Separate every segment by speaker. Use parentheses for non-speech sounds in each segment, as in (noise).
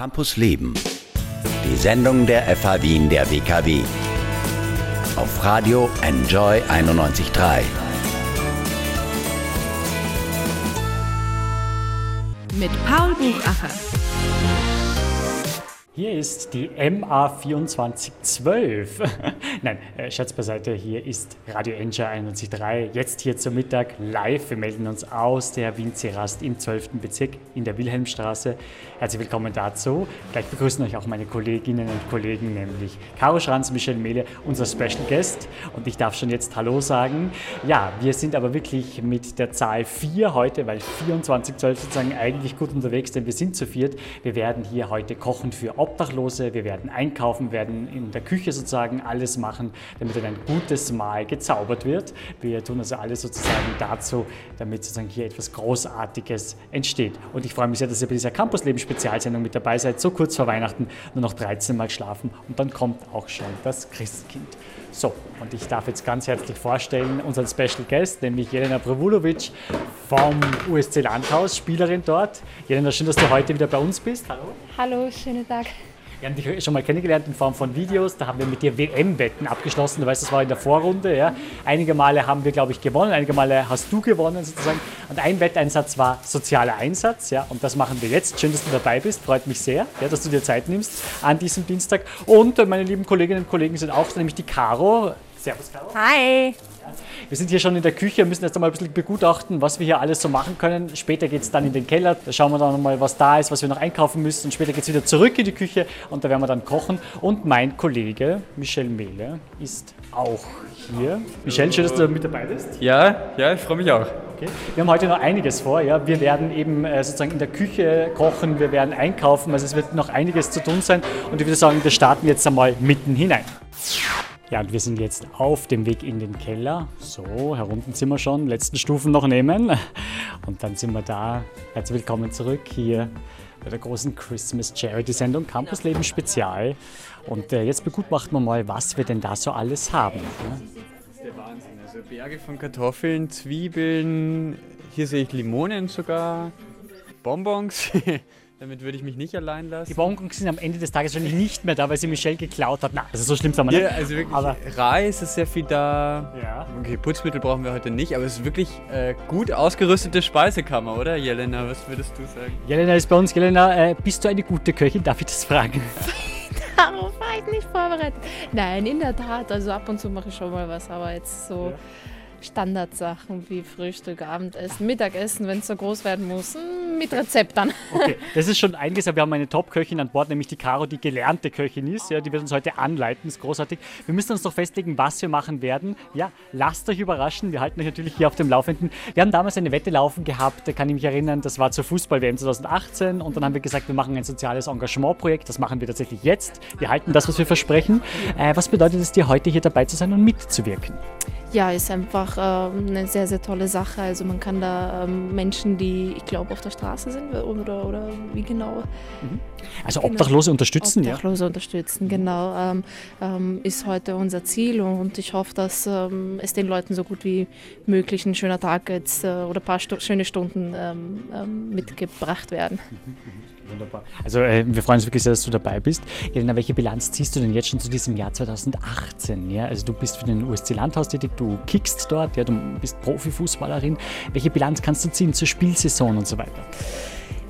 Speaker 1: Campus Leben. Die Sendung der FH Wien der WKW. Auf Radio Enjoy 91.3.
Speaker 2: Mit Paul Buchacher.
Speaker 3: Hier ist die MA2412. (laughs) Nein, äh, Schatz beiseite, hier ist Radio Enja 91.3. Jetzt hier zum Mittag live. Wir melden uns aus der Winzerast im 12. Bezirk in der Wilhelmstraße. Herzlich willkommen dazu. Gleich begrüßen euch auch meine Kolleginnen und Kollegen, nämlich Caro Schranz, Michelle Mehle, unser Special Guest. Und ich darf schon jetzt Hallo sagen. Ja, wir sind aber wirklich mit der Zahl 4 heute, weil 2412 sozusagen eigentlich gut unterwegs, denn wir sind zu viert. Wir werden hier heute kochen für Obdachlose, wir werden einkaufen, werden in der Küche sozusagen alles machen, damit ein gutes Mahl gezaubert wird. Wir tun also alles sozusagen dazu, damit sozusagen hier etwas Großartiges entsteht. Und ich freue mich sehr, dass ihr bei dieser Campusleben-Spezialsendung mit dabei seid. So kurz vor Weihnachten, nur noch 13 Mal schlafen und dann kommt auch schon das Christkind. So, und ich darf jetzt ganz herzlich vorstellen unseren Special Guest, nämlich Jelena Bravulovic vom USC Landhaus, Spielerin dort. Jelena, schön, dass du heute wieder bei uns bist. Hallo.
Speaker 4: Hallo, schönen Tag.
Speaker 3: Wir haben dich schon mal kennengelernt in Form von Videos. Da haben wir mit dir WM-Wetten abgeschlossen. Du weißt, das war in der Vorrunde. Ja. Einige Male haben wir, glaube ich, gewonnen. Einige Male hast du gewonnen sozusagen. Und ein Wetteinsatz war sozialer Einsatz. Ja. Und das machen wir jetzt. Schön, dass du dabei bist. Freut mich sehr, ja, dass du dir Zeit nimmst an diesem Dienstag. Und meine lieben Kolleginnen und Kollegen sind auch, nämlich die Caro. Servus, Caro.
Speaker 4: Hi.
Speaker 3: Wir sind hier schon in der Küche, müssen jetzt einmal ein bisschen begutachten, was wir hier alles so machen können. Später geht es dann in den Keller, da schauen wir dann nochmal, was da ist, was wir noch einkaufen müssen. Und später geht es wieder zurück in die Küche und da werden wir dann kochen. Und mein Kollege Michel Mehle ist auch hier. Michel, schön, dass du mit dabei bist.
Speaker 5: Ja, ja, ich freue mich auch.
Speaker 3: Okay. Wir haben heute noch einiges vor. Ja. Wir werden eben äh, sozusagen in der Küche kochen, wir werden einkaufen, also es wird noch einiges zu tun sein. Und ich würde sagen, wir starten jetzt einmal mitten hinein. Ja, und wir sind jetzt auf dem Weg in den Keller. So, herunten sind wir schon, letzten Stufen noch nehmen. Und dann sind wir da. Herzlich willkommen zurück hier bei der großen Christmas Charity Sendung Campus Leben Spezial. Und äh, jetzt begutachten wir mal, was wir denn da so alles haben.
Speaker 5: Das ist der Wahnsinn. Also Berge von Kartoffeln, Zwiebeln, hier sehe ich Limonen sogar, Bonbons. (laughs) Damit würde ich mich nicht allein lassen.
Speaker 3: Die Bonbons sind am Ende des Tages wahrscheinlich nicht mehr da, weil sie Michelle geklaut hat. Na, also so schlimm sind wir nicht.
Speaker 5: Ja, also wirklich,
Speaker 3: Aber
Speaker 5: Reis ist sehr viel da.
Speaker 3: Ja.
Speaker 5: Okay, Putzmittel brauchen wir heute nicht, aber es ist wirklich äh, gut ausgerüstete Speisekammer, oder Jelena? Was würdest du sagen?
Speaker 3: Jelena ist bei uns. Jelena, äh, bist du eine gute Köchin? Darf ich das fragen? (laughs)
Speaker 4: Darauf war ich nicht vorbereitet. Nein, in der Tat. Also ab und zu mache ich schon mal was, aber jetzt so Standardsachen wie Frühstück, Abendessen, Mittagessen, wenn es so groß werden muss, mm, mit Rezept dann. (laughs)
Speaker 3: Okay, das ist schon einiges, aber wir haben eine Top-Köchin an Bord, nämlich die Caro, die gelernte Köchin ist. Ja, die wird uns heute anleiten, ist großartig. Wir müssen uns noch festlegen, was wir machen werden. Ja, lasst euch überraschen, wir halten euch natürlich hier auf dem Laufenden. Wir haben damals eine Wette laufen gehabt, da kann ich mich erinnern, das war zur Fußball-WM 2018 und dann haben wir gesagt, wir machen ein soziales Engagementprojekt, das machen wir tatsächlich jetzt. Wir halten das, was wir versprechen. Äh, was bedeutet es dir, heute hier dabei zu sein und mitzuwirken?
Speaker 4: Ja, ist einfach ähm, eine sehr, sehr tolle Sache. Also man kann da ähm, Menschen, die, ich glaube, auf der Straße sind oder, oder wie genau.
Speaker 3: Also Obdachlose unterstützen, ja?
Speaker 4: Obdachlose unterstützen, genau. Ähm, ähm, ist heute unser Ziel und ich hoffe, dass ähm, es den Leuten so gut wie möglich ein schöner Tag jetzt äh, oder ein paar Stu schöne Stunden ähm, mitgebracht werden.
Speaker 3: Wunderbar. Also äh, wir freuen uns wirklich sehr, dass du dabei bist. Elena, welche Bilanz ziehst du denn jetzt schon zu diesem Jahr 2018? Ja? Also du bist für den USC Landhaus tätig, du kickst dort, ja, du bist Profifußballerin. Welche Bilanz kannst du ziehen zur Spielsaison und so weiter?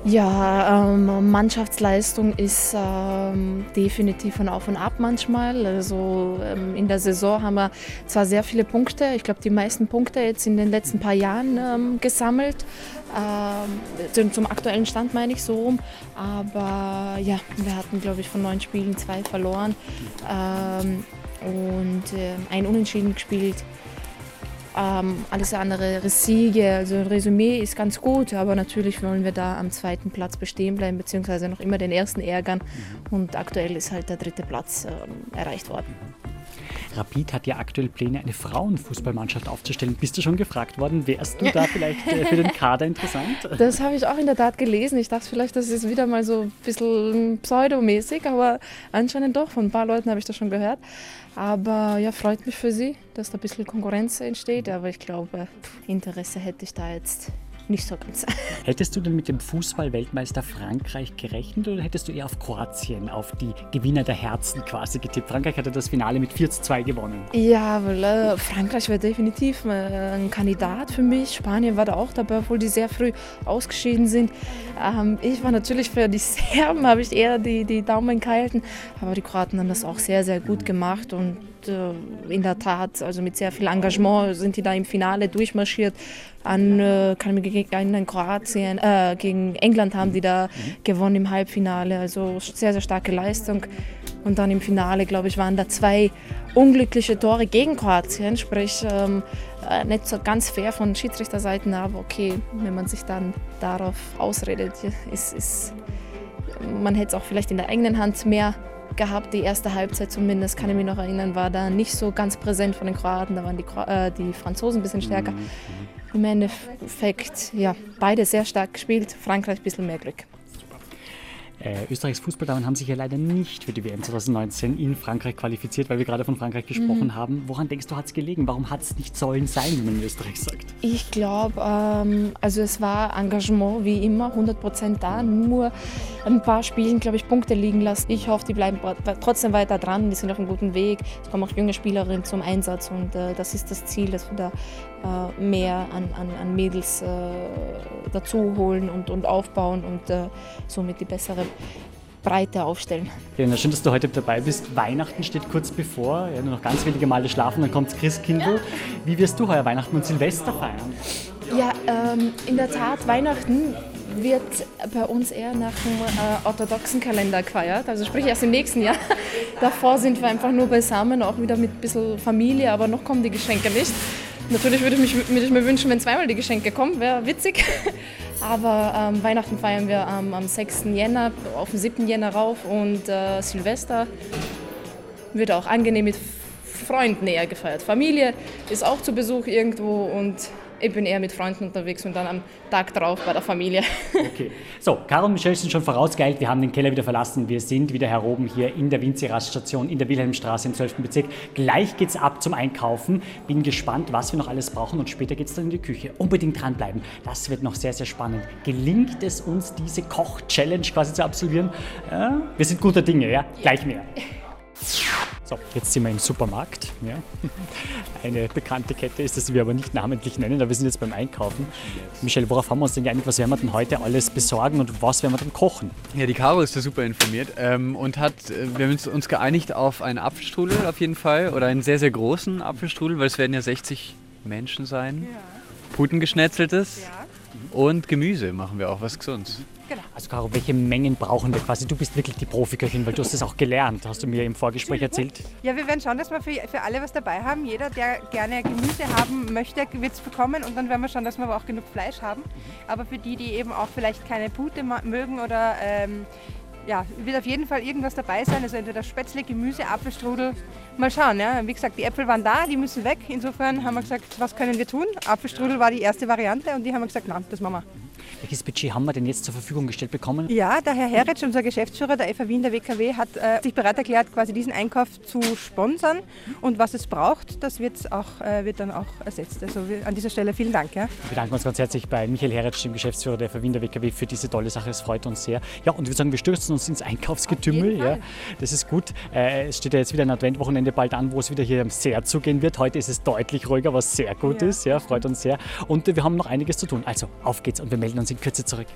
Speaker 4: Ja, ähm, Mannschaftsleistung ist ähm, definitiv von Auf und Ab manchmal. Also ähm, in der Saison haben wir zwar sehr viele Punkte, ich glaube die meisten Punkte jetzt in den letzten paar Jahren ähm, gesammelt, ähm, zum, zum aktuellen Stand meine ich so rum, aber ja, wir hatten glaube ich von neun Spielen zwei verloren ähm, und ein Unentschieden gespielt. Ähm, alles andere Siege, also ein Resümee ist ganz gut, aber natürlich wollen wir da am zweiten Platz bestehen bleiben, beziehungsweise noch immer den ersten ärgern. Und aktuell ist halt der dritte Platz ähm, erreicht worden.
Speaker 3: Rapid hat ja aktuell Pläne, eine Frauenfußballmannschaft aufzustellen. Bist du schon gefragt worden? Wärst du da vielleicht äh, für den (laughs) Kader interessant?
Speaker 4: Das habe ich auch in der Tat gelesen. Ich dachte vielleicht, das ist wieder mal so ein bisschen pseudomäßig, aber anscheinend doch. Von ein paar Leuten habe ich das schon gehört. Aber ja, freut mich für sie, dass da ein bisschen Konkurrenz entsteht. Aber ich glaube, Interesse hätte ich da jetzt nicht so ganz. (laughs)
Speaker 3: Hättest du denn mit dem Fußball-Weltmeister Frankreich gerechnet oder hättest du eher auf Kroatien, auf die Gewinner der Herzen quasi getippt? Frankreich hatte das Finale mit 4 zu 2 gewonnen.
Speaker 4: Ja, weil äh, Frankreich war definitiv äh, ein Kandidat für mich. Spanien war da auch dabei, obwohl die sehr früh ausgeschieden sind. Ähm, ich war natürlich für die (laughs) Serben, habe ich eher die, die Daumen gehalten. Aber die Kroaten haben das auch sehr, sehr gut gemacht und in der Tat, also mit sehr viel Engagement sind die da im Finale durchmarschiert. An, äh, kann ich mich erinnern, Kroatien, äh, gegen England haben die da gewonnen im Halbfinale. Also sehr, sehr starke Leistung. Und dann im Finale, glaube ich, waren da zwei unglückliche Tore gegen Kroatien, sprich ähm, äh, nicht so ganz fair von Schiedsrichterseiten, aber okay, wenn man sich dann darauf ausredet, ist, ist man hätte es auch vielleicht in der eigenen Hand mehr gehabt. Die erste Halbzeit zumindest, kann ich mich noch erinnern, war da nicht so ganz präsent von den Kroaten. Da waren die, äh, die Franzosen ein bisschen stärker. Im Endeffekt, ja, beide sehr stark gespielt. Frankreich ein bisschen mehr Glück.
Speaker 3: Äh, Österreichs Fußballdamen haben sich ja leider nicht für die WM 2019 in Frankreich qualifiziert, weil wir gerade von Frankreich gesprochen mhm. haben. Woran denkst du, hat es gelegen? Warum hat es nicht sollen sein, wie man in Österreich sagt?
Speaker 4: Ich glaube, ähm, also es war Engagement wie immer, 100 Prozent da. Nur ein paar Spielen, glaube ich, Punkte liegen lassen. Ich hoffe, die bleiben trotzdem weiter dran. Die sind auf einem guten Weg. Es kommen auch junge Spielerinnen zum Einsatz und äh, das ist das Ziel, dass wir da mehr an, an, an Mädels äh, dazu holen und, und aufbauen und äh, somit die bessere Breite aufstellen.
Speaker 3: Ja, schön, dass du heute dabei bist. Weihnachten steht kurz bevor. Ja, nur noch ganz wenige Male schlafen, dann kommt Christkindl. Wie wirst du heuer Weihnachten und Silvester feiern?
Speaker 4: Ja, ähm, in der Tat, Weihnachten wird bei uns eher nach dem äh, orthodoxen Kalender gefeiert, also sprich erst im nächsten Jahr. (laughs) Davor sind wir einfach nur beisammen, auch wieder mit ein bisschen Familie, aber noch kommen die Geschenke nicht. Natürlich würde ich, mich, würde ich mir wünschen, wenn zweimal die Geschenke kommen, wäre witzig. (laughs) Aber ähm, Weihnachten feiern wir ähm, am 6. Jänner, auf den 7. Jänner rauf und äh, Silvester wird auch angenehm mit Freunden eher gefeiert. Familie ist auch zu Besuch irgendwo und ich bin eher mit Freunden unterwegs und dann am Tag drauf bei der Familie. (laughs)
Speaker 3: Okay. So, Karl und Michelle sind schon vorausgeeilt. Wir haben den Keller wieder verlassen. Wir sind wieder hier oben hier in der Winzi-Raststation in der Wilhelmstraße im 12. Bezirk. Gleich geht's ab zum Einkaufen. Bin gespannt, was wir noch alles brauchen und später geht's dann in die Küche. Unbedingt dranbleiben. Das wird noch sehr, sehr spannend. Gelingt es uns, diese Koch-Challenge quasi zu absolvieren? Ja, wir sind guter Dinge, ja? Gleich mehr. (laughs) So, jetzt sind wir im Supermarkt. Ja. (laughs) Eine bekannte Kette ist das, die wir aber nicht namentlich nennen, aber wir sind jetzt beim Einkaufen. Michelle, worauf haben wir uns denn geeinigt? Was werden wir denn heute alles besorgen und was werden wir dann kochen?
Speaker 5: Ja, die Caro ist da super informiert ähm, und hat, äh, wir haben uns geeinigt auf einen Apfelstrudel auf jeden Fall oder einen sehr, sehr großen Apfelstrudel, weil es werden ja 60 Menschen sein. Ja. Putengeschnetzeltes ja. und Gemüse machen wir auch, was gesund.
Speaker 3: Genau. Also Caro, welche Mengen brauchen wir quasi? Du bist wirklich die Profiköchin, weil du hast das auch gelernt, hast du mir im Vorgespräch erzählt.
Speaker 6: Ja, wir werden schauen, dass wir für, für alle was dabei haben. Jeder, der gerne Gemüse haben möchte, wird es bekommen und dann werden wir schauen, dass wir aber auch genug Fleisch haben. Aber für die, die eben auch vielleicht keine Pute mögen oder ähm, ja, wird auf jeden Fall irgendwas dabei sein. Also entweder Spätzle, Gemüse, Apfelstrudel. Mal schauen. Ja. Wie gesagt, die Äpfel waren da, die müssen weg. Insofern haben wir gesagt, was können wir tun? Apfelstrudel war die erste Variante und die haben wir gesagt, nein, das machen wir.
Speaker 3: Welches Budget haben wir denn jetzt zur Verfügung gestellt bekommen?
Speaker 6: Ja, der Herr Heritsch, unser Geschäftsführer der FA Wien, der WKW, hat äh, sich bereit erklärt, quasi diesen Einkauf zu sponsern. Und was es braucht, das wird, auch, äh, wird dann auch ersetzt. Also wir, an dieser Stelle vielen Dank. Ja.
Speaker 3: Wir bedanken uns ganz herzlich bei Michael Heritsch, dem Geschäftsführer der FA Wien, der WKW, für diese tolle Sache. Es freut uns sehr. Ja, und wir sagen, wir stürzen uns ins Einkaufsgetümmel. Ja, das ist gut. Äh, es steht ja jetzt wieder ein Adventwochenende bald an, wo es wieder hier sehr zugehen wird. Heute ist es deutlich ruhiger, was sehr gut ja. ist. Ja, freut uns sehr. Und wir haben noch einiges zu tun. Also auf geht's und wir melden uns in Kürze zurück.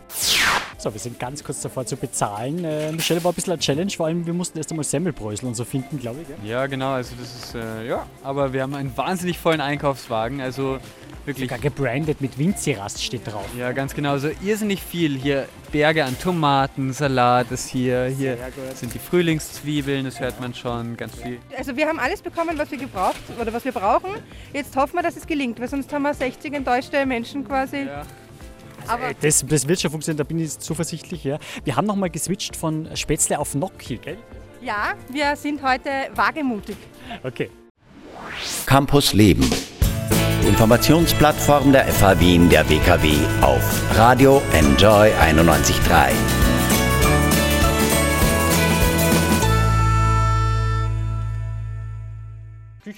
Speaker 3: So, wir sind ganz kurz davor zu bezahlen. Äh, Michelle war ein bisschen eine Challenge, vor allem wir mussten erst einmal Semmelbrösel und so finden, glaube ich.
Speaker 5: Gell? Ja, genau, also das ist, äh, ja, aber wir haben einen wahnsinnig vollen Einkaufswagen, also wirklich.
Speaker 3: Sogar gebrandet mit Winzirast steht drauf.
Speaker 5: Ja, ganz genau, also irrsinnig viel. Hier Berge an Tomaten, Salat ist hier, hier sind die Frühlingszwiebeln, das hört man schon, ganz viel.
Speaker 6: Also wir haben alles bekommen, was wir gebraucht oder was wir brauchen. Jetzt hoffen wir, dass es gelingt, weil sonst haben wir 60 enttäuschte Menschen quasi. Ja.
Speaker 3: Aber äh, das, das wird schon funktionieren, da bin ich zuversichtlich. Ja. Wir haben nochmal geswitcht von Spätzle auf Gnocchi, gell?
Speaker 6: Ja, wir sind heute wagemutig.
Speaker 3: Okay.
Speaker 1: Campus Leben. Informationsplattform der FH Wien der WKW auf Radio Enjoy 91.3.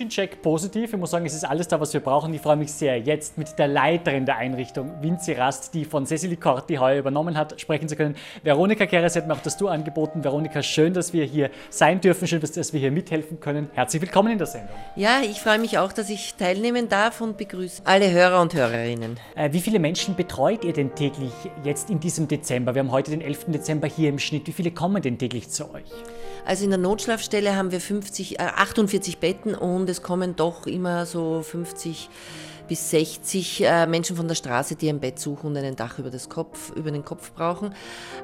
Speaker 3: Zwischencheck positiv. Ich muss sagen, es ist alles da, was wir brauchen. Ich freue mich sehr, jetzt mit der Leiterin der Einrichtung, Vinci Rast, die von Cecily Corti heuer übernommen hat, sprechen zu können. Veronika Keres hat mir auch das Du angeboten. Veronika, schön, dass wir hier sein dürfen, schön, dass wir hier mithelfen können. Herzlich willkommen in der Sendung.
Speaker 7: Ja, ich freue mich auch, dass ich teilnehmen darf und begrüße alle Hörer und Hörerinnen.
Speaker 3: Äh, wie viele Menschen betreut ihr denn täglich jetzt in diesem Dezember? Wir haben heute den 11. Dezember hier im Schnitt. Wie viele kommen denn täglich zu euch?
Speaker 7: Also in der Notschlafstelle haben wir 50, äh, 48 Betten und es kommen doch immer so 50 bis 60 äh, Menschen von der Straße, die ein Bett suchen und ein Dach über, das Kopf, über den Kopf brauchen.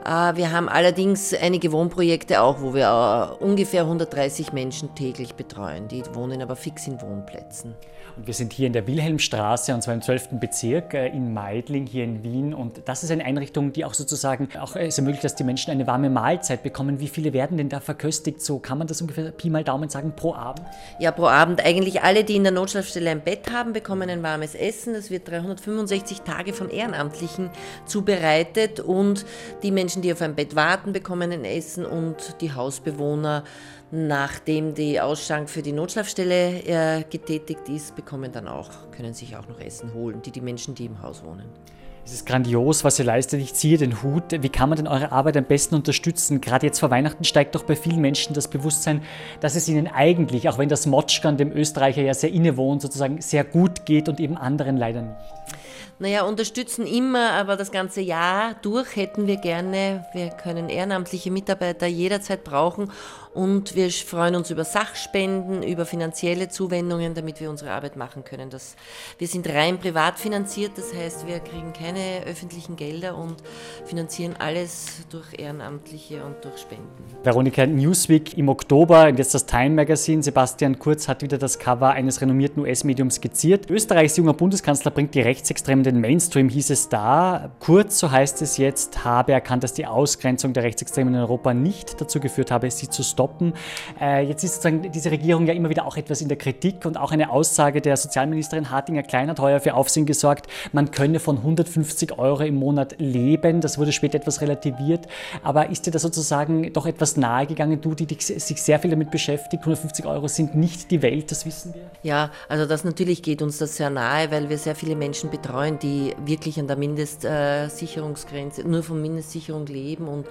Speaker 7: Äh, wir haben allerdings einige Wohnprojekte auch, wo wir äh, ungefähr 130 Menschen täglich betreuen. Die wohnen aber fix in Wohnplätzen.
Speaker 3: Und wir sind hier in der Wilhelmstraße und zwar im 12. Bezirk äh, in Meidling hier in Wien. Und das ist eine Einrichtung, die auch sozusagen auch es ermöglicht, dass die Menschen eine warme Mahlzeit bekommen. Wie viele werden denn da verköstigt? So kann man das ungefähr Pi mal Daumen sagen pro Abend?
Speaker 7: Ja, pro Abend. Eigentlich alle, die in der Notschlafstelle ein Bett haben, bekommen ein warmes Essen. Das wird 365 Tage von Ehrenamtlichen zubereitet und die Menschen, die auf ein Bett warten, bekommen ein Essen und die Hausbewohner Nachdem die Ausschank für die Notschlafstelle äh, getätigt ist, bekommen dann auch, können sich auch noch Essen holen, die die Menschen, die im Haus wohnen.
Speaker 3: Es ist grandios, was ihr leistet. Ich ziehe den Hut. Wie kann man denn eure Arbeit am besten unterstützen? Gerade jetzt vor Weihnachten steigt doch bei vielen Menschen das Bewusstsein, dass es ihnen eigentlich, auch wenn das Motschkan dem Österreicher ja sehr innewohnt, sozusagen sehr gut geht und eben anderen leider nicht.
Speaker 7: Naja, unterstützen immer, aber das ganze Jahr durch hätten wir gerne. Wir können ehrenamtliche Mitarbeiter jederzeit brauchen und wir freuen uns über Sachspenden, über finanzielle Zuwendungen, damit wir unsere Arbeit machen können. Das, wir sind rein privat finanziert, das heißt, wir kriegen keine öffentlichen Gelder und finanzieren alles durch Ehrenamtliche und durch Spenden.
Speaker 3: Veronika, Newsweek im Oktober, jetzt das Time Magazine, Sebastian Kurz hat wieder das Cover eines renommierten US-Mediums skizziert. Österreichs junger Bundeskanzler bringt die Rechtsextremen den Mainstream, hieß es da. Kurz, so heißt es jetzt, habe erkannt, dass die Ausgrenzung der Rechtsextremen in Europa nicht dazu geführt habe, sie zu stoppen stoppen. Äh, jetzt ist sozusagen diese Regierung ja immer wieder auch etwas in der Kritik und auch eine Aussage der Sozialministerin Hartinger-Klein hat heuer für Aufsehen gesorgt, man könne von 150 Euro im Monat leben. Das wurde später etwas relativiert. Aber ist dir da sozusagen doch etwas nahegegangen, du, die dich, sich sehr viel damit beschäftigt? 150 Euro sind nicht die Welt, das wissen wir.
Speaker 7: Ja, also das natürlich geht uns das sehr nahe, weil wir sehr viele Menschen betreuen, die wirklich an der Mindestsicherungsgrenze, nur von Mindestsicherung leben und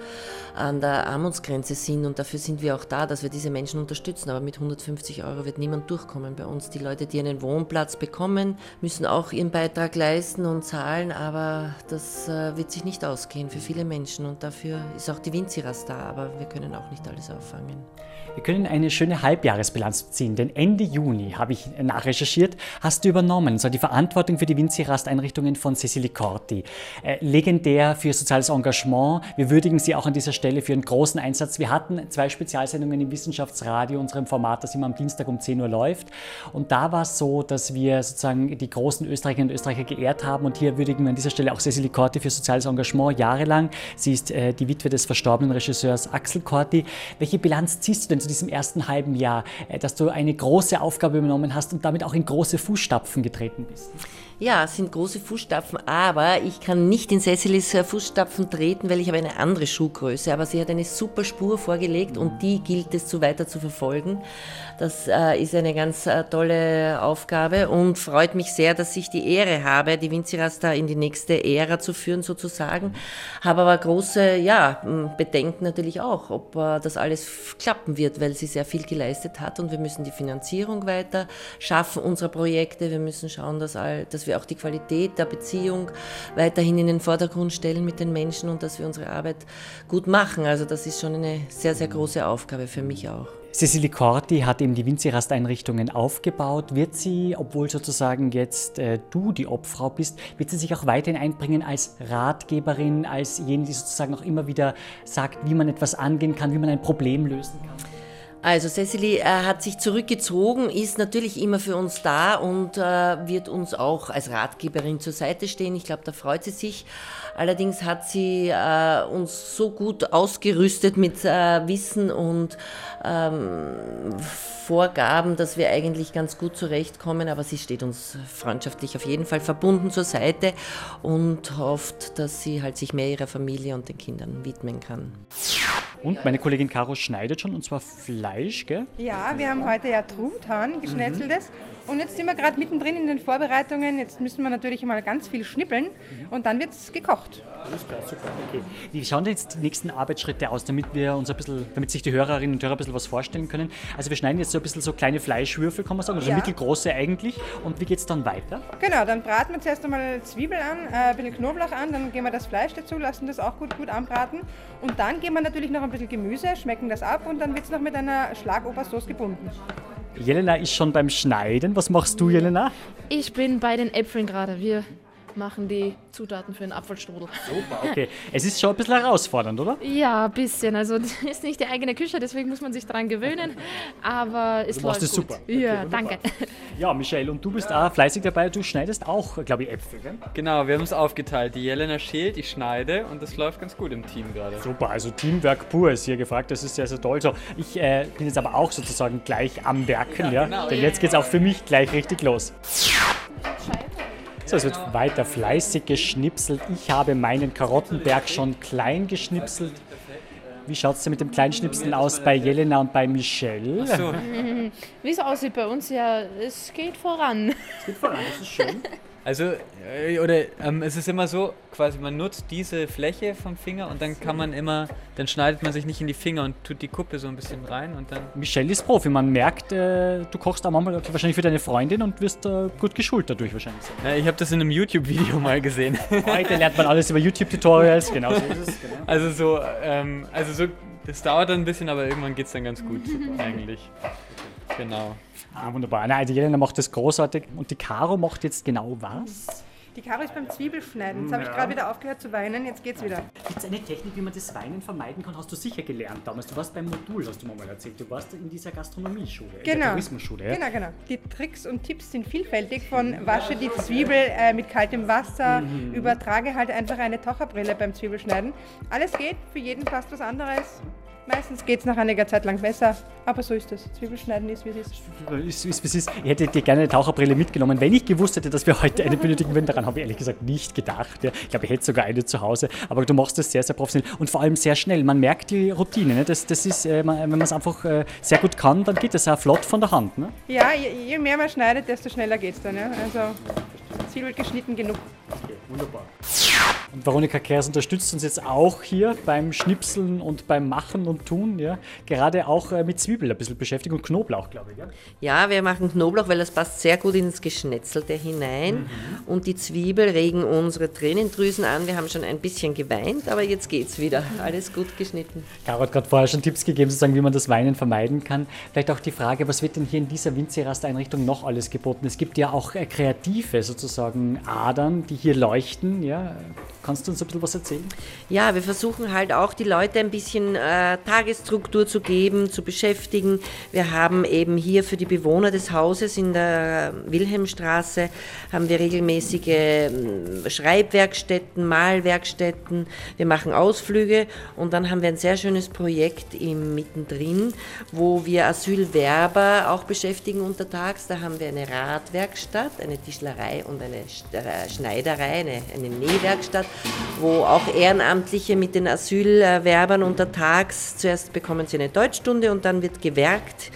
Speaker 7: an der Armutsgrenze sind. Und dafür sind wir auch auch da, dass wir diese Menschen unterstützen. Aber mit 150 Euro wird niemand durchkommen bei uns. Die Leute, die einen Wohnplatz bekommen, müssen auch ihren Beitrag leisten und zahlen. Aber das äh, wird sich nicht ausgehen für viele Menschen. Und dafür ist auch die Winziras da. Aber wir können auch nicht alles auffangen.
Speaker 3: Wir können eine schöne Halbjahresbilanz ziehen, denn Ende Juni, habe ich nachrecherchiert, hast du übernommen, so die Verantwortung für die Vinci-Rast-Einrichtungen von Cecily Corti. Äh, legendär für soziales Engagement. Wir würdigen sie auch an dieser Stelle für ihren großen Einsatz. Wir hatten zwei Spezialsendungen im Wissenschaftsradio, unserem Format, das immer am Dienstag um 10 Uhr läuft. Und da war es so, dass wir sozusagen die großen Österreicherinnen und Österreicher geehrt haben. Und hier würdigen wir an dieser Stelle auch Cecily Corti für soziales Engagement jahrelang. Sie ist äh, die Witwe des verstorbenen Regisseurs Axel Corti. Welche Bilanz ziehst du denn zu diesem ersten halben Jahr, äh, dass du eine große Aufgabe übernommen hast und damit auch in große Fußstapfen getreten bist?
Speaker 7: Ja, es sind große Fußstapfen, aber ich kann nicht in Cecilys äh, Fußstapfen treten, weil ich habe eine andere Schuhgröße. Aber sie hat eine super Spur vorgelegt und die gilt es zu weiter zu verfolgen. Das äh, ist eine ganz äh, tolle Aufgabe und freut mich sehr, dass ich die Ehre habe, die Vinziras in die nächste Ära zu führen sozusagen. Habe aber große ja, Bedenken natürlich auch, ob äh, das alles klappen wird, weil sie sehr viel geleistet hat und wir müssen die Finanzierung weiter schaffen unserer Projekte. Wir müssen schauen, dass, all, dass wir auch die Qualität der Beziehung weiterhin in den Vordergrund stellen mit den Menschen und dass wir unsere Arbeit gut machen. Also das ist schon eine sehr, sehr große Aufgabe für mich auch.
Speaker 3: Cecily Corti hat eben die Winzirast-Einrichtungen aufgebaut. Wird sie, obwohl sozusagen jetzt äh, du die Obfrau bist, wird sie sich auch weiterhin einbringen als Ratgeberin, als jene, die sozusagen auch immer wieder sagt, wie man etwas angehen kann, wie man ein Problem lösen kann?
Speaker 7: Also Cecily äh, hat sich zurückgezogen, ist natürlich immer für uns da und äh, wird uns auch als Ratgeberin zur Seite stehen. Ich glaube, da freut sie sich. Allerdings hat sie äh, uns so gut ausgerüstet mit äh, Wissen und ähm, Vorgaben, dass wir eigentlich ganz gut zurechtkommen. Aber sie steht uns freundschaftlich auf jeden Fall verbunden zur Seite und hofft, dass sie halt sich mehr ihrer Familie und den Kindern widmen kann.
Speaker 3: Und meine Kollegin Caro schneidet schon, und zwar Fleisch, gell?
Speaker 6: Ja, wir haben heute ja Truthahn, geschnetzeltes. Und jetzt sind wir gerade mittendrin in den Vorbereitungen. Jetzt müssen wir natürlich mal ganz viel schnippeln und dann wird es gekocht.
Speaker 3: Alles klar, super. Okay. Wie schauen denn jetzt die nächsten Arbeitsschritte aus, damit wir uns ein bisschen, damit sich die Hörerinnen und Hörer ein bisschen was vorstellen können? Also wir schneiden jetzt so ein bisschen so kleine Fleischwürfel, kann man sagen, also
Speaker 6: Ja.
Speaker 3: mittelgroße eigentlich. Und wie geht es dann weiter?
Speaker 6: Genau, dann braten wir zuerst einmal Zwiebel an, äh, ein bisschen Knoblauch an, dann geben wir das Fleisch dazu, lassen das auch gut, gut anbraten. Und dann geben wir natürlich noch ein bisschen Gemüse, schmecken das ab und dann wird es noch mit einer Schlagobersauce gebunden.
Speaker 3: Jelena ist schon beim Schneiden. Was machst du, Jelena?
Speaker 4: Ich bin bei den Äpfeln gerade. Wir machen die Zutaten für den Apfelstrudel.
Speaker 3: Super, okay. Es ist schon ein bisschen herausfordernd, oder?
Speaker 4: Ja, ein bisschen. Also (laughs) das ist nicht die eigene Küche, deswegen muss man sich daran gewöhnen. Aber es
Speaker 3: Du machst
Speaker 4: läuft
Speaker 3: es
Speaker 4: gut.
Speaker 3: super. Okay,
Speaker 4: Ja,
Speaker 3: wunderbar.
Speaker 4: danke.
Speaker 3: Ja, Michelle, und du bist auch fleißig dabei. Du schneidest auch, glaube ich, Äpfel, gell?
Speaker 5: Genau, wir haben es aufgeteilt. Die Jelena schält, ich schneide und das läuft ganz gut im Team gerade.
Speaker 3: Super, also Teamwork pur ist hier gefragt, das ist sehr, sehr toll. So, ich äh, bin jetzt aber auch sozusagen gleich am Werken, ja,
Speaker 5: genau.
Speaker 3: denn jetzt geht es auch für mich gleich richtig los. So, es wird weiter fleißig geschnipselt. Ich habe meinen Karottenberg schon klein geschnipselt. Wie schaut es denn mit dem Kleinschnipseln aus bei Jelena und bei Michelle?
Speaker 5: So, (laughs)
Speaker 4: Wie es aussieht bei uns, ja, es geht voran.
Speaker 3: Das ist schön. (laughs)
Speaker 5: also, äh, oder ähm, es ist immer so, quasi man nutzt diese Fläche vom Finger und dann kann man immer, dann schneidet man sich nicht in die Finger und tut die Kuppe so ein bisschen rein und dann.
Speaker 3: Michelle ist Profi, man merkt, äh, du kochst auch manchmal wahrscheinlich für deine Freundin und wirst äh, gut geschult dadurch wahrscheinlich.
Speaker 5: Ja, ich habe das in einem YouTube-Video mal gesehen. (laughs)
Speaker 3: Heute lernt man alles über YouTube-Tutorials, genau so ist es. (laughs) Genau.
Speaker 5: Also so, ähm, also so, das dauert dann ein bisschen, aber irgendwann geht es dann ganz gut eigentlich. Genau.
Speaker 3: Ah, wunderbar. Nein, die Jelena macht das großartig. Und die Caro macht jetzt genau was?
Speaker 6: Die Caro ist beim Zwiebelschneiden. Jetzt habe ich gerade wieder aufgehört zu weinen, jetzt geht's wieder.
Speaker 3: Gibt es eine Technik, wie man das Weinen vermeiden kann? Hast du sicher gelernt damals. Du warst beim Modul, hast du mir mal erzählt. Du warst in dieser Gastronomieschule, in der
Speaker 6: Genau.
Speaker 3: Tourismusschule. Ja?
Speaker 6: Genau, genau. Die Tricks und Tipps sind vielfältig, von wasche die Zwiebel äh, mit kaltem Wasser,
Speaker 3: Mhm.
Speaker 6: übertrage halt einfach eine Taucherbrille beim Zwiebelschneiden. Alles geht, für jeden passt was anderes. Meistens geht es nach einiger Zeit lang besser, aber so ist es. Zwiebelschneiden ist, wie es ist.
Speaker 3: Ist, ist, ist, ist. Ich hätte dir gerne eine Taucherbrille mitgenommen, wenn ich gewusst hätte, dass wir heute eine benötigen würden. Daran habe ich ehrlich gesagt nicht gedacht. Ja. Ich glaube, ich hätte sogar eine zu Hause. Aber du machst das sehr, sehr professionell und vor allem sehr schnell. Man merkt die Routine. Ne? Das, das ist, äh, wenn man es einfach äh, sehr gut kann, dann geht das auch flott von der Hand. Ne?
Speaker 6: Ja, je, je mehr man schneidet, desto schneller geht es dann. Ja? Also Zwiebel geschnitten genug.
Speaker 3: Okay, wunderbar. Und Veronika Kers unterstützt uns jetzt auch hier beim Schnipseln und beim Machen und Tun. Ja? Gerade auch äh, mit Zwiebel ein bisschen beschäftigt und Knoblauch, glaube ich. Ja?
Speaker 7: Ja, wir machen Knoblauch, weil das passt sehr gut ins Geschnetzelte hinein. Und die Zwiebel regen unsere Tränendrüsen an. Wir haben schon ein bisschen geweint, aber jetzt geht's wieder. Alles gut geschnitten.
Speaker 3: Caro hat gerade vorher schon Tipps gegeben, sozusagen, wie man das Weinen vermeiden kann. Vielleicht auch die Frage, was wird denn hier in dieser Winzerast-Einrichtung noch alles geboten? Es gibt ja auch äh, kreative sozusagen Adern, die hier leuchten. Ja? Kannst du uns ein bisschen was erzählen?
Speaker 7: Ja, wir versuchen halt auch die Leute ein bisschen äh, Tagesstruktur zu geben, zu beschäftigen. Wir haben eben hier für die Bewohner des Hauses in der Wilhelmstraße haben wir regelmäßige ähm, Schreibwerkstätten, Malwerkstätten. Wir machen Ausflüge und dann haben wir ein sehr schönes Projekt im mittendrin, wo wir Asylwerber auch beschäftigen untertags. Da haben wir eine Radwerkstatt, eine Tischlerei und eine äh, Schneiderei, eine, eine Nähwerkstatt, wo auch Ehrenamtliche mit den Asylwerbern untertags, zuerst bekommen sie eine Deutschstunde und dann wird gewerkt,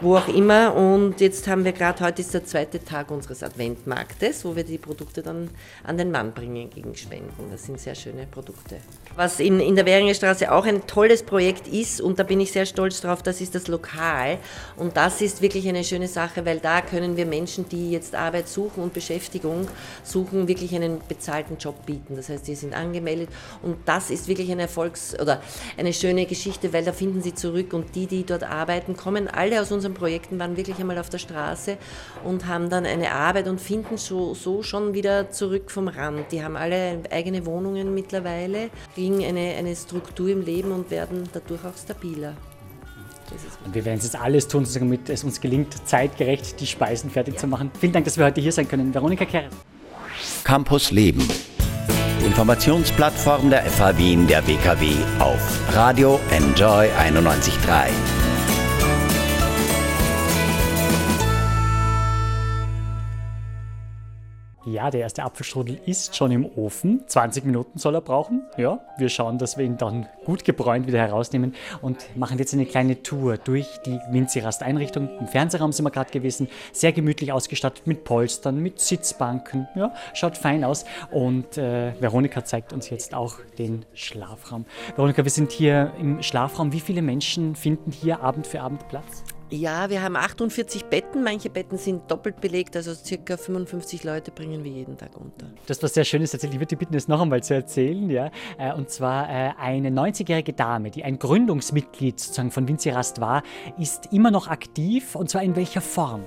Speaker 7: wo auch immer. Und jetzt haben wir gerade, heute ist der zweite Tag unseres Adventmarktes, wo wir die Produkte dann an den Mann bringen gegen Spenden. Das sind sehr schöne Produkte. Was in, in der Währinger Straße auch ein tolles Projekt ist, und da bin ich sehr stolz drauf, das ist das Lokal. Und das ist wirklich eine schöne Sache, weil da können wir Menschen, die jetzt Arbeit suchen und Beschäftigung suchen, wirklich einen bezahlten Job bieten. Das heißt, die sind angemeldet und das ist wirklich ein Erfolgs- oder eine schöne Geschichte, weil da finden sie zurück und die, die dort arbeiten, kommen alle aus unseren Projekten, waren wirklich einmal auf der Straße und haben dann eine Arbeit und finden so, so schon wieder zurück vom Rand. Die haben alle eigene Wohnungen mittlerweile, kriegen eine, eine Struktur im Leben und werden dadurch auch stabiler.
Speaker 3: Und wir werden jetzt alles tun, damit es uns gelingt, zeitgerecht die Speisen fertig zu machen. Vielen Dank, dass wir heute hier sein können. Veronika Keres.
Speaker 1: Campus Leben. Informationsplattform der FH Wien der WKW auf Radio Enjoy 91.3.
Speaker 3: Ja, der erste Apfelstrudel ist schon im Ofen. 20 Minuten soll er brauchen. Ja, wir schauen, dass wir ihn dann gut gebräunt wieder herausnehmen und machen jetzt eine kleine Tour durch die Winzirast-Einrichtung. Im Fernsehraum sind wir gerade gewesen. Sehr gemütlich ausgestattet mit Polstern, mit Sitzbanken. Ja, schaut fein aus. Und äh, Veronika zeigt uns jetzt auch den Schlafraum. Veronika, wir sind hier im Schlafraum. Wie viele Menschen finden hier Abend für Abend Platz?
Speaker 7: Ja, wir haben 48 Betten. Manche Betten sind doppelt belegt, also circa 55 Leute bringen wir jeden Tag unter.
Speaker 3: Das, was sehr schön ist, ich würde die bitten, das noch einmal zu erzählen. Ja? Äh, und zwar äh, eine 90-jährige Dame, die ein Gründungsmitglied sozusagen von Vinci-Rast war, ist immer noch aktiv und zwar in welcher Form?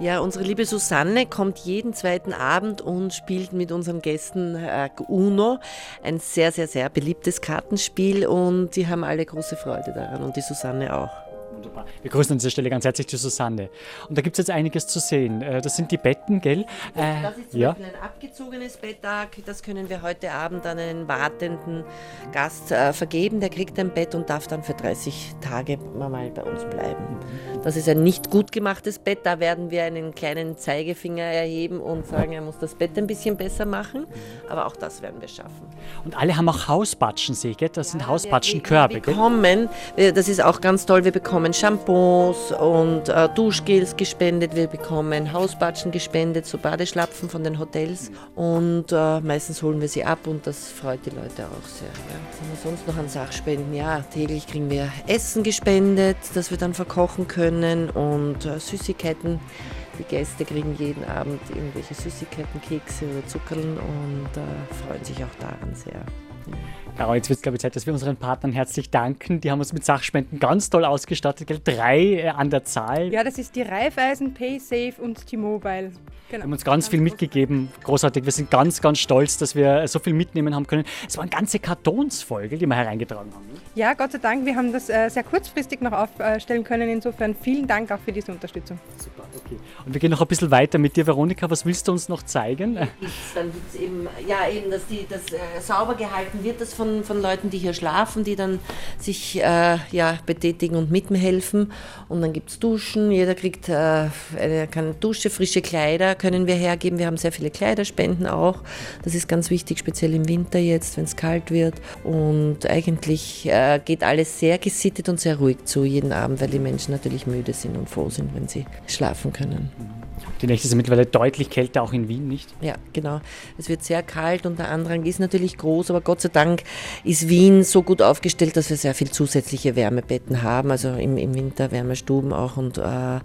Speaker 7: Ja, unsere liebe Susanne kommt jeden zweiten Abend und spielt mit unseren Gästen äh, Uno, ein sehr, sehr, sehr beliebtes Kartenspiel und die haben alle große Freude daran und die Susanne auch.
Speaker 3: Wunderbar. Wir grüßen an dieser Stelle ganz herzlich die Susanne. Und da gibt es jetzt einiges zu sehen. Äh, das sind die Betten, gell?
Speaker 7: Äh, das ist zum ja. Beispiel ein abgezogenes Betttag. Das können wir heute Abend an einen wartenden Gast äh, vergeben. Der kriegt ein Bett und darf dann für 30 Tage mal bei uns bleiben. Mhm. Das ist ein nicht gut gemachtes Bett. Da werden wir einen kleinen Zeigefinger erheben und sagen, er muss das Bett ein bisschen besser machen. Aber auch das werden wir schaffen.
Speaker 3: Und alle haben auch Hausbatschen, sehe ich. Das ja, sind Hausbatschenkörbe.
Speaker 7: Wir bekommen, das ist auch ganz toll, wir bekommen bekommen Shampoos und äh, Duschgels gespendet, wir bekommen Hausbatschen gespendet, so Badeschlapfen von den Hotels und äh, meistens holen wir sie ab und das freut die Leute auch sehr. Ja. Was haben wir sonst noch an Sachspenden? Ja, täglich kriegen wir Essen gespendet, das wir dann verkochen können und äh, Süßigkeiten. Die Gäste kriegen jeden Abend irgendwelche Süßigkeiten, Kekse oder Zuckerl und äh, freuen sich auch daran sehr.
Speaker 3: Ja. Caro, jetzt wird es, glaube ich, Zeit, dass wir unseren Partnern herzlich danken. Die haben uns mit Sachspenden ganz toll ausgestattet. Gell? Drei äh, an der Zahl.
Speaker 6: Ja, das ist die Raiffeisen, PaySafe und T-Mobile.
Speaker 3: Genau. haben uns ganz, ganz viel mitgegeben. Großartig. Wir sind ganz, ganz stolz, dass wir so viel mitnehmen haben können. Es waren ganze Kartons voll, die wir hereingetragen haben. Ne?
Speaker 6: Ja, Gott sei Dank. Wir haben das äh, sehr kurzfristig noch aufstellen können. Insofern vielen Dank auch für diese Unterstützung.
Speaker 3: Super, okay. Und wir gehen noch ein bisschen weiter mit dir, Veronika. Was willst du uns noch zeigen? Dann
Speaker 7: gibt es eben, ja, eben, dass die, das äh, sauber gehalten wird, das von, von Leuten, die hier schlafen, die dann sich äh, ja, betätigen und mithelfen. Und dann gibt es Duschen. Jeder kriegt äh, eine, kann Dusche, frische Kleider können wir hergeben. Wir haben sehr viele Kleiderspenden auch. Das ist ganz wichtig, speziell im Winter jetzt, wenn es kalt wird. Und eigentlich äh, geht alles sehr gesittet und sehr ruhig zu jeden Abend, weil die Menschen natürlich müde sind und froh sind, wenn sie schlafen können.
Speaker 3: Die Nächte sind mittlerweile deutlich kälter, auch in Wien, nicht?
Speaker 7: Ja, genau. Es wird sehr kalt und der Andrang ist natürlich groß, aber Gott sei Dank ist Wien so gut aufgestellt, dass wir sehr viel zusätzliche Wärmebetten haben, also im, im Winter Wärmestuben auch und äh,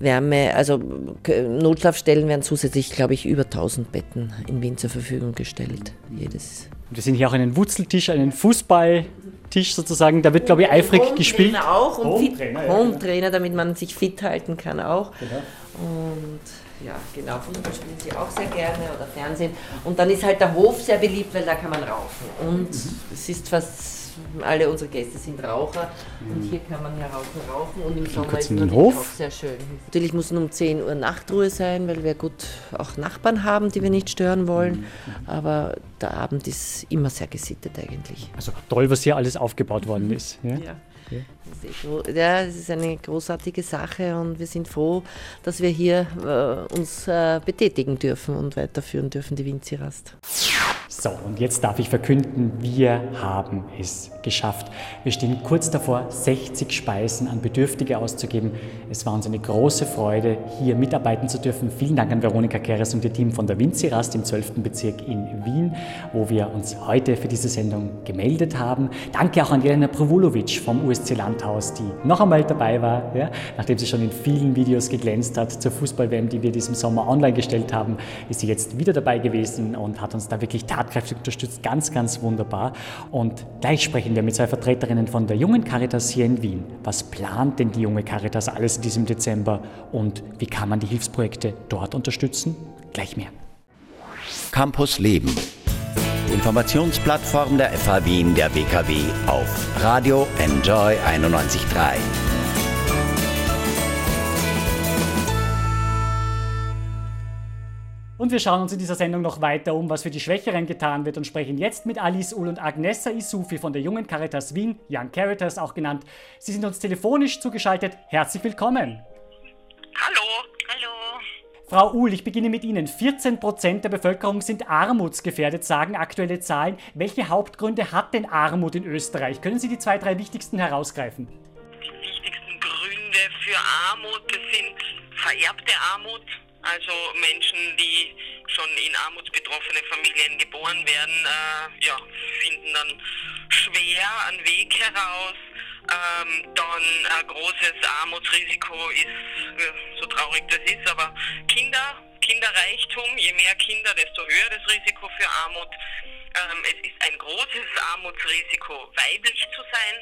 Speaker 7: Wärme, also Notschlafstellen werden zusätzlich, glaube ich, über 1000 Betten in Wien zur Verfügung gestellt. Jedes.
Speaker 3: Wir sehen hier auch einen Wurzeltisch, einen Fußballtisch sozusagen. Da wird, glaube ich, eifrig Home gespielt.
Speaker 7: auch und Home-Trainer, ja, Home damit man sich fit halten kann auch. Genau. Und ja, genau, Fußball spielen sie auch sehr gerne oder Fernsehen. Und dann ist halt der Hof sehr beliebt, weil da kann man rauchen. Und mhm. es ist fast, alle unsere Gäste sind Raucher mhm. und hier kann man ja rauchen, rauchen und im Sommer ist es
Speaker 3: Hof.
Speaker 7: auch sehr schön. Natürlich muss es um 10 Uhr Nachtruhe sein, weil wir gut auch Nachbarn haben, die wir nicht stören wollen. Mhm. Aber der Abend ist immer sehr gesittet eigentlich.
Speaker 3: Also toll, was hier alles aufgebaut worden ist.
Speaker 7: ja. ja. Ja, es ist eine großartige Sache und wir sind froh, dass wir hier äh, uns äh, betätigen dürfen und weiterführen dürfen, die Winzirast.
Speaker 3: So, und jetzt darf ich verkünden, wir haben es geschafft. Wir stehen kurz davor, 60 Speisen an Bedürftige auszugeben. Es war uns eine große Freude, hier mitarbeiten zu dürfen. Vielen Dank an Veronika Keres und ihr Team von der Winzirast im 12. Bezirk in Wien, wo wir uns heute für diese Sendung gemeldet haben. Danke auch an Jelena Provulovic vom USC Landhaus, die noch einmal dabei war, ja, nachdem sie schon in vielen Videos geglänzt hat zur Fußball-WM, die wir diesem Sommer online gestellt haben, ist sie jetzt wieder dabei gewesen und hat uns da wirklich tatsächlich tatkräftig unterstützt, ganz, ganz wunderbar. Und gleich sprechen wir mit zwei Vertreterinnen von der jungen Caritas hier in Wien. Was plant denn die junge Caritas alles in diesem Dezember und wie kann man die Hilfsprojekte dort unterstützen? Gleich mehr.
Speaker 1: Campus Leben. Informationsplattform der FH Wien der WKW auf Radio Enjoy 91.3.
Speaker 3: Und wir schauen uns in dieser Sendung noch weiter um, was für die Schwächeren getan wird und sprechen jetzt mit Alice Uhl und Agnesa Isufi von der Jungen Caritas Wien, Young Caritas auch genannt. Sie sind uns telefonisch zugeschaltet. Herzlich willkommen.
Speaker 8: Hallo. Hallo.
Speaker 3: Frau Uhl, ich beginne mit Ihnen. 14 Prozent der Bevölkerung sind armutsgefährdet, sagen aktuelle Zahlen. Welche Hauptgründe hat denn Armut in Österreich? Können Sie die zwei, drei wichtigsten herausgreifen?
Speaker 8: Die wichtigsten Gründe für Armut sind vererbte Armut, also Menschen, die schon in armutsbetroffene Familien geboren werden, äh, ja, finden dann schwer einen Weg heraus. Ähm, dann ein großes Armutsrisiko ist, so traurig das ist, aber Kinder, Kinderreichtum, je mehr Kinder, desto höher das Risiko für Armut. Ähm, es ist ein großes Armutsrisiko, weiblich zu sein.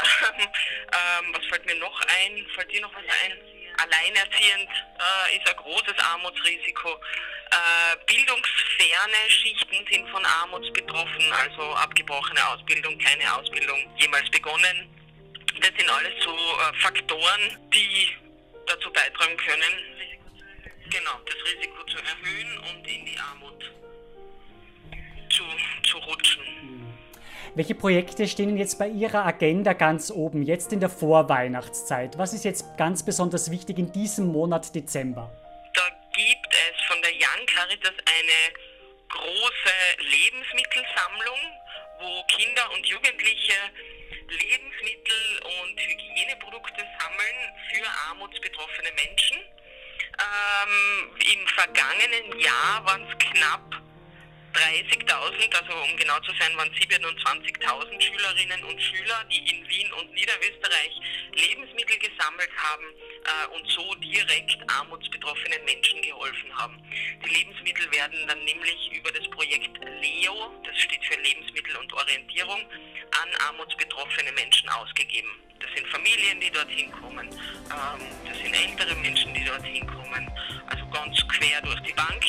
Speaker 8: (laughs) ähm, was fällt mir noch ein? Fällt dir noch was ein? Alleinerziehend äh, ist ein großes Armutsrisiko. Äh, bildungsferne Schichten sind von Armut betroffen, also abgebrochene Ausbildung, keine Ausbildung jemals begonnen. Das sind alles so äh, Faktoren, die dazu beitragen können, genau, das Risiko zu erhöhen und in die Armut zu, zu rutschen.
Speaker 3: Welche Projekte stehen jetzt bei Ihrer Agenda ganz oben, jetzt in der Vorweihnachtszeit? Was ist jetzt ganz besonders wichtig in diesem Monat Dezember?
Speaker 8: Da gibt es von der Young Caritas eine große Lebensmittelsammlung, wo Kinder und Jugendliche Lebensmittel und Hygieneprodukte sammeln für armutsbetroffene Menschen. Ähm, Im vergangenen Jahr waren es knapp 30.000, also um genau zu sein, waren 27.000 Schülerinnen und Schüler, die in Wien und Niederösterreich Lebensmittel gesammelt haben äh, und so direkt armutsbetroffenen Menschen geholfen haben. Die Lebensmittel werden dann nämlich über das Projekt LEO, das steht für Lebensmittel und Orientierung, an armutsbetroffene Menschen ausgegeben. Das sind Familien, die dorthin kommen, ähm, das sind ältere Menschen, die dorthin kommen, also ganz quer durch die Bank,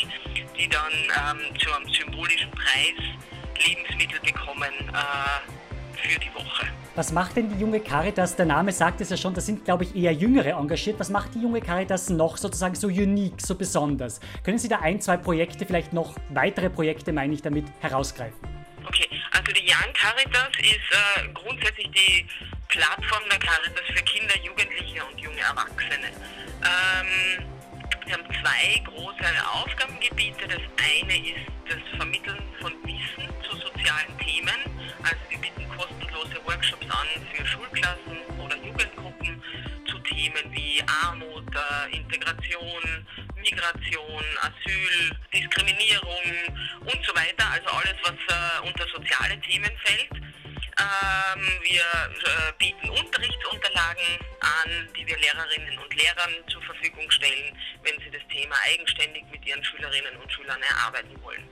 Speaker 8: die dann ähm, zu einem symbolischen Preis Lebensmittel bekommen äh, für die Woche.
Speaker 3: Was macht denn die junge Caritas? Der Name sagt es ja schon, da sind, glaube ich, eher Jüngere engagiert. Was macht die junge Caritas noch sozusagen so unique, so besonders? Können Sie da ein, zwei Projekte, vielleicht noch weitere Projekte, meine ich, damit herausgreifen?
Speaker 8: Okay, also die Young Caritas ist äh, grundsätzlich die Plattform der Caritas für Kinder, Jugendliche und junge Erwachsene. Ähm, wir haben zwei große Aufgabengebiete. Das eine ist das Vermitteln von Wissen zu sozialen Themen. Also wir bieten kostenlose Workshops an für Schulklassen oder Jugendgruppen zu Themen wie Armut, äh, Integration, Migration, Asyl, Diskriminierung und so weiter. Also alles, was äh, unter soziale Themen fällt. Ähm, wir äh, bieten Unterrichtsunterlagen an, die wir Lehrerinnen und Lehrern zur Verfügung stellen, wenn sie das Thema eigenständig mit ihren Schülerinnen und Schülern erarbeiten wollen.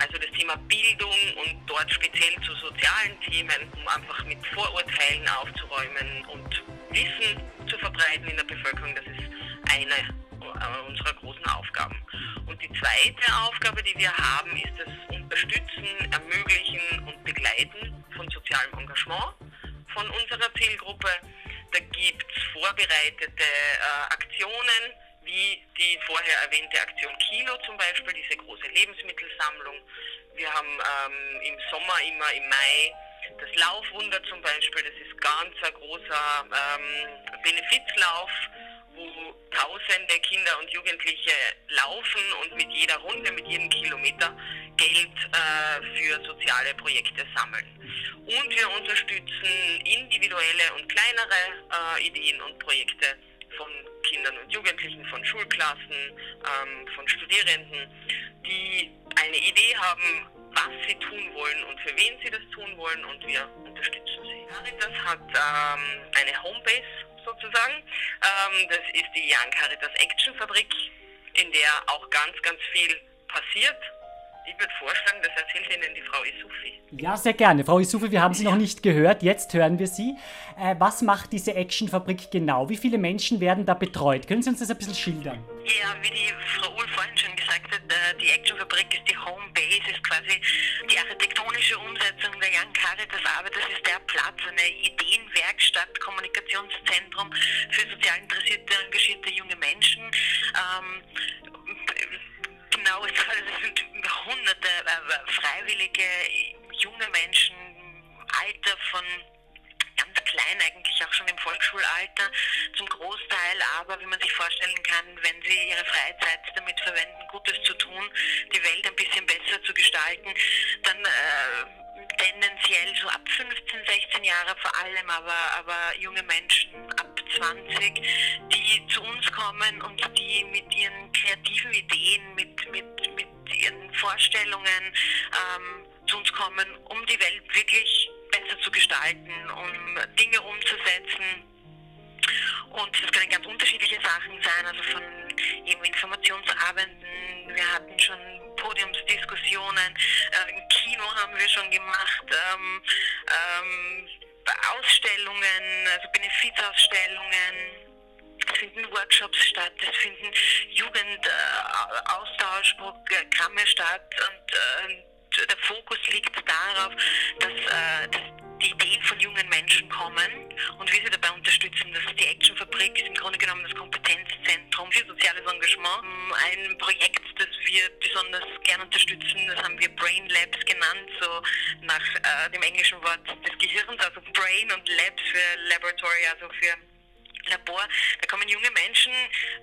Speaker 8: Also das Thema Bildung und dort speziell zu sozialen Themen, um einfach mit Vorurteilen aufzuräumen und Wissen zu verbreiten in der Bevölkerung, das ist eine äh, unserer großen Aufgaben. Und die zweite Aufgabe, die wir haben, ist das Unterstützen, Ermöglichen und Begleiten von sozialem Engagement von unserer Zielgruppe. Da gibt es vorbereitete äh, Aktionen, wie die vorher erwähnte Aktion Kilo zum Beispiel, diese große Lebensmittelsammlung. Wir haben ähm, im Sommer immer im Mai das Laufwunder zum Beispiel, das ist ganz ein großer ähm, Benefizlauf, wo tausende Kinder und Jugendliche laufen und mit jeder Runde, mit jedem Kilometer Geld äh, für soziale Projekte sammeln. Und wir unterstützen individuelle und kleinere äh, Ideen und Projekte von Kindern und Jugendlichen, von Schulklassen, ähm, von Studierenden, die eine Idee haben, was sie tun wollen und für wen sie das tun wollen und wir unterstützen sie. Caritas hat ähm, eine Homebase sozusagen. Ähm, das ist die Young Caritas Action Fabrik, in der auch ganz, ganz viel passiert. Ich würde vorschlagen, das erzählt Ihnen die Frau Isufi.
Speaker 3: Ja, sehr gerne. Frau Isufi, wir haben Sie noch nicht gehört, jetzt hören wir Sie. Äh, was macht diese Actionfabrik genau? Wie viele Menschen werden da betreut? Können Sie uns das ein bisschen schildern?
Speaker 8: Ja, wie die Frau Uhl vorhin schon gesagt hat, äh, die Actionfabrik ist die Homebase, ist quasi die architektonische Umsetzung der Young Caritas Arbeit. Das ist der Platz, eine Ideenwerkstatt, Kommunikationszentrum für sozial interessierte, engagierte junge Menschen. Ähm, genau, es sind hunderte äh, freiwillige junge Menschen, Alter von ganz klein eigentlich auch
Speaker 9: schon im Volksschulalter zum Großteil, aber wie man sich vorstellen kann, wenn sie ihre Freizeit damit verwenden, Gutes zu tun, die Welt ein bisschen besser zu gestalten, dann äh, tendenziell so ab 15, 16 Jahre vor allem, aber, aber junge Menschen ab 20, die zu uns kommen und die mit ihren kreativen Ideen, mit, mit, mit ihren Vorstellungen ähm, zu uns kommen, um die Welt wirklich besser zu gestalten, um Dinge umzusetzen. Und das können ganz unterschiedliche Sachen sein, also von eben Informationsabenden, wir hatten schon Podiumsdiskussionen, äh, Kino haben wir schon gemacht, ähm, ähm, Ausstellungen, also Benefizausstellungen, es finden Workshops statt, es finden Jugendaustauschprogramme statt und äh, der Fokus liegt darauf, dass, äh, dass die Ideen von jungen Menschen kommen und wir sie dabei unterstützen. Das die Actionfabrik ist im Grunde genommen das Kompetenzzentrum für soziales Engagement. Ein Projekt, das wir besonders gern unterstützen, das haben wir Brain Labs genannt, so nach äh, dem englischen Wort des Gehirns, also Brain und Labs für Laboratory, also für Labor. Da kommen junge Menschen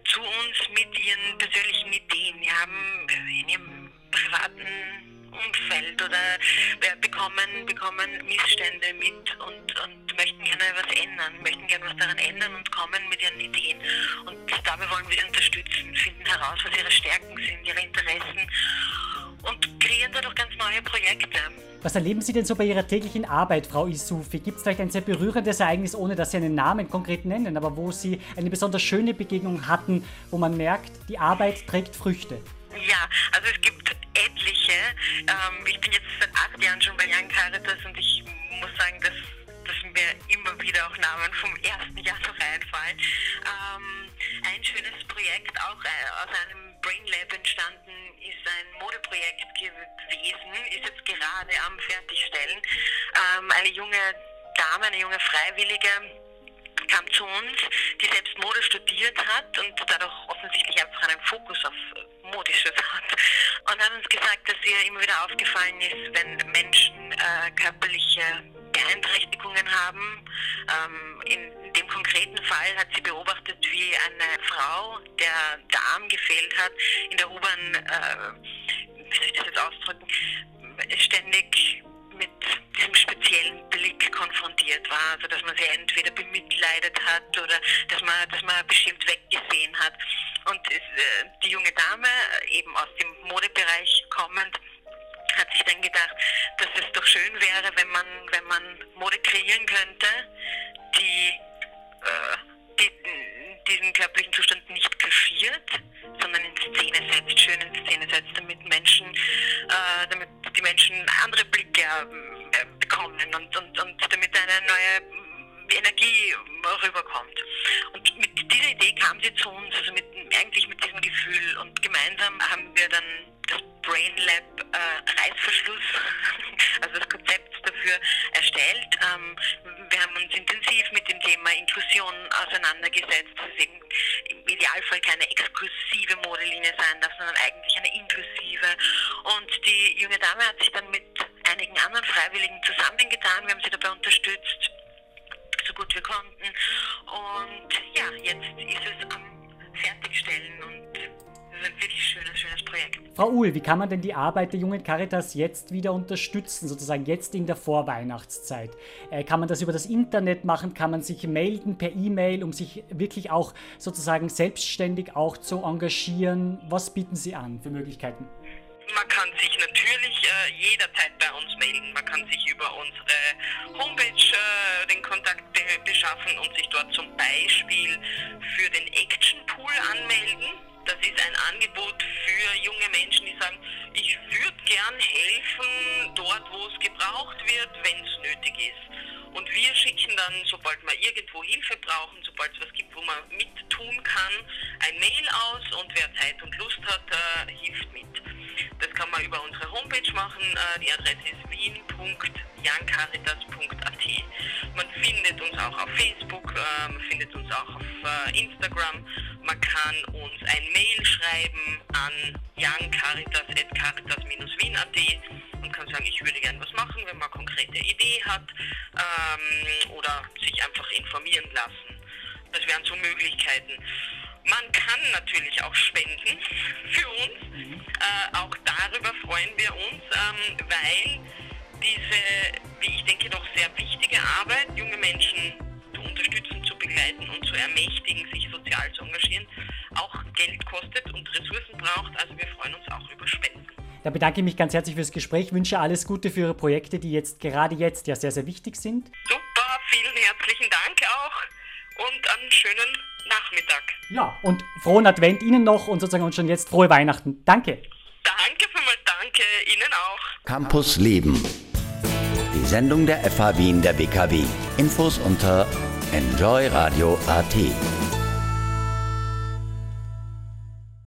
Speaker 9: zu uns mit ihren persönlichen Ideen. Die haben in ihrem privaten Umfeld oder bekommen, bekommen Missstände mit und, und möchten gerne was ändern, möchten gerne was daran ändern und kommen mit ihren Ideen. Und dabei wollen wir sie unterstützen, finden heraus, was ihre Stärken sind, ihre Interessen und kreieren dadurch ganz neue Projekte.
Speaker 3: Was erleben Sie denn so bei Ihrer täglichen Arbeit, Frau Isufi? Gibt es vielleicht ein sehr berührendes Ereignis, ohne dass Sie einen Namen konkret nennen, aber wo Sie eine besonders schöne Begegnung hatten, wo man merkt, die Arbeit trägt Früchte?
Speaker 9: Ja, also es gibt etliche. Ähm, ich bin jetzt seit acht Jahren schon bei Young Caritas und ich muss sagen, dass, dass mir immer wieder auch Namen vom ersten Jahr noch einfallen. Ähm, ein schönes Projekt, auch äh, aus einem Brain Lab entstanden, ist ein Modeprojekt gewesen, ist jetzt gerade am Fertigstellen. Ähm, eine junge Dame, eine junge Freiwillige, kam zu uns, die selbst Mode studiert hat und dadurch offensichtlich einfach einen Fokus auf Modisches hat. Und hat uns gesagt, dass ihr immer wieder aufgefallen ist, wenn Menschen äh, körperliche Beeinträchtigungen haben. Ähm, in dem konkreten Fall hat sie beobachtet, wie eine Frau, der der Arm gefehlt hat, in der U-Bahn, äh, wie soll ich das jetzt ausdrücken, ständig mit diesem speziellen Blick konfrontiert war. Also dass man sie entweder bemitleidet hat oder dass man, dass man bestimmt weggesehen hat. Und äh, die junge Dame, eben aus dem Modebereich kommend, hat sich dann gedacht, dass es doch schön wäre, wenn man, wenn man Mode kreieren könnte, die, äh, die diesen körperlichen Zustand nicht kaschiert, sondern in Szene setzt, schön in Szene setzt, damit Menschen, äh, damit die Menschen andere Blicke äh, bekommen und, und, und damit eine neue Energie rüberkommt. Und mit dieser Idee kam sie zu uns, also mit, eigentlich mit diesem Gefühl. Und gemeinsam haben wir dann das Brain Lab äh, Reißverschluss, (laughs) also das Konzept dafür erstellt. Ähm, wir haben uns intensiv mit dem Thema Inklusion auseinandergesetzt. Das ist eben im Idealfall keine exklusive Modelinie sein darf, sondern eigentlich eine inklusive. Und die junge Dame hat sich dann anderen Freiwilligen zusammengetan. Wir haben sie dabei unterstützt, so gut wir konnten. Und ja, jetzt ist es am Fertigstellen und es ist ein wirklich schönes, schönes Projekt.
Speaker 3: Frau Uhl, wie kann man denn die Arbeit der jungen Caritas jetzt wieder unterstützen, sozusagen jetzt in der Vorweihnachtszeit? Äh, kann man das über das Internet machen? Kann man sich melden per E-Mail, um sich wirklich auch sozusagen selbstständig auch zu engagieren? Was bieten Sie an für Möglichkeiten?
Speaker 9: Man kann sich natürlich äh, jederzeit Man kann sich über unsere Homepage äh, den Kontakt be beschaffen und sich dort zum Beispiel für den Action Pool anmelden. Das ist ein Angebot für junge Menschen, die sagen, ich würde gern helfen dort, wo es gebraucht wird, wenn es nötig ist. Und wir schicken dann, sobald wir irgendwo Hilfe brauchen, sobald es was gibt, wo man mit tun kann, ein Mail aus und wer Zeit und Lust hat, äh, hilft mit. Das kann man über unsere Homepage machen. Äh, die Adresse ist wien.de
Speaker 8: youngcaritas.at. Man findet uns auch auf Facebook, äh, man findet uns auch auf äh, Instagram. Man kann uns ein Mail schreiben an youngcaritas.caritas-wien.at und kann sagen, ich würde gerne was machen, wenn man eine konkrete Idee hat ähm, oder sich einfach informieren lassen. Das wären so Möglichkeiten. Man kann natürlich auch spenden für uns. Äh, auch darüber freuen wir uns, ähm, weil diese, wie ich denke, doch sehr wichtige Arbeit, junge Menschen zu unterstützen, zu begleiten und zu ermächtigen, sich sozial zu engagieren, auch Geld kostet und Ressourcen braucht. Also wir freuen uns auch über Spenden.
Speaker 3: Da bedanke ich mich ganz herzlich fürs Gespräch, wünsche alles Gute für Ihre Projekte, die jetzt gerade jetzt ja sehr, sehr wichtig sind.
Speaker 8: Super, vielen herzlichen Dank auch und einen schönen Nachmittag.
Speaker 3: Ja, und frohen Advent Ihnen noch und sozusagen und schon jetzt frohe Weihnachten. Danke.
Speaker 8: Danke vielmals, danke Ihnen auch.
Speaker 1: Campus Leben. Die Sendung der FH Wien der WKW. Infos unter enjoyradio.at.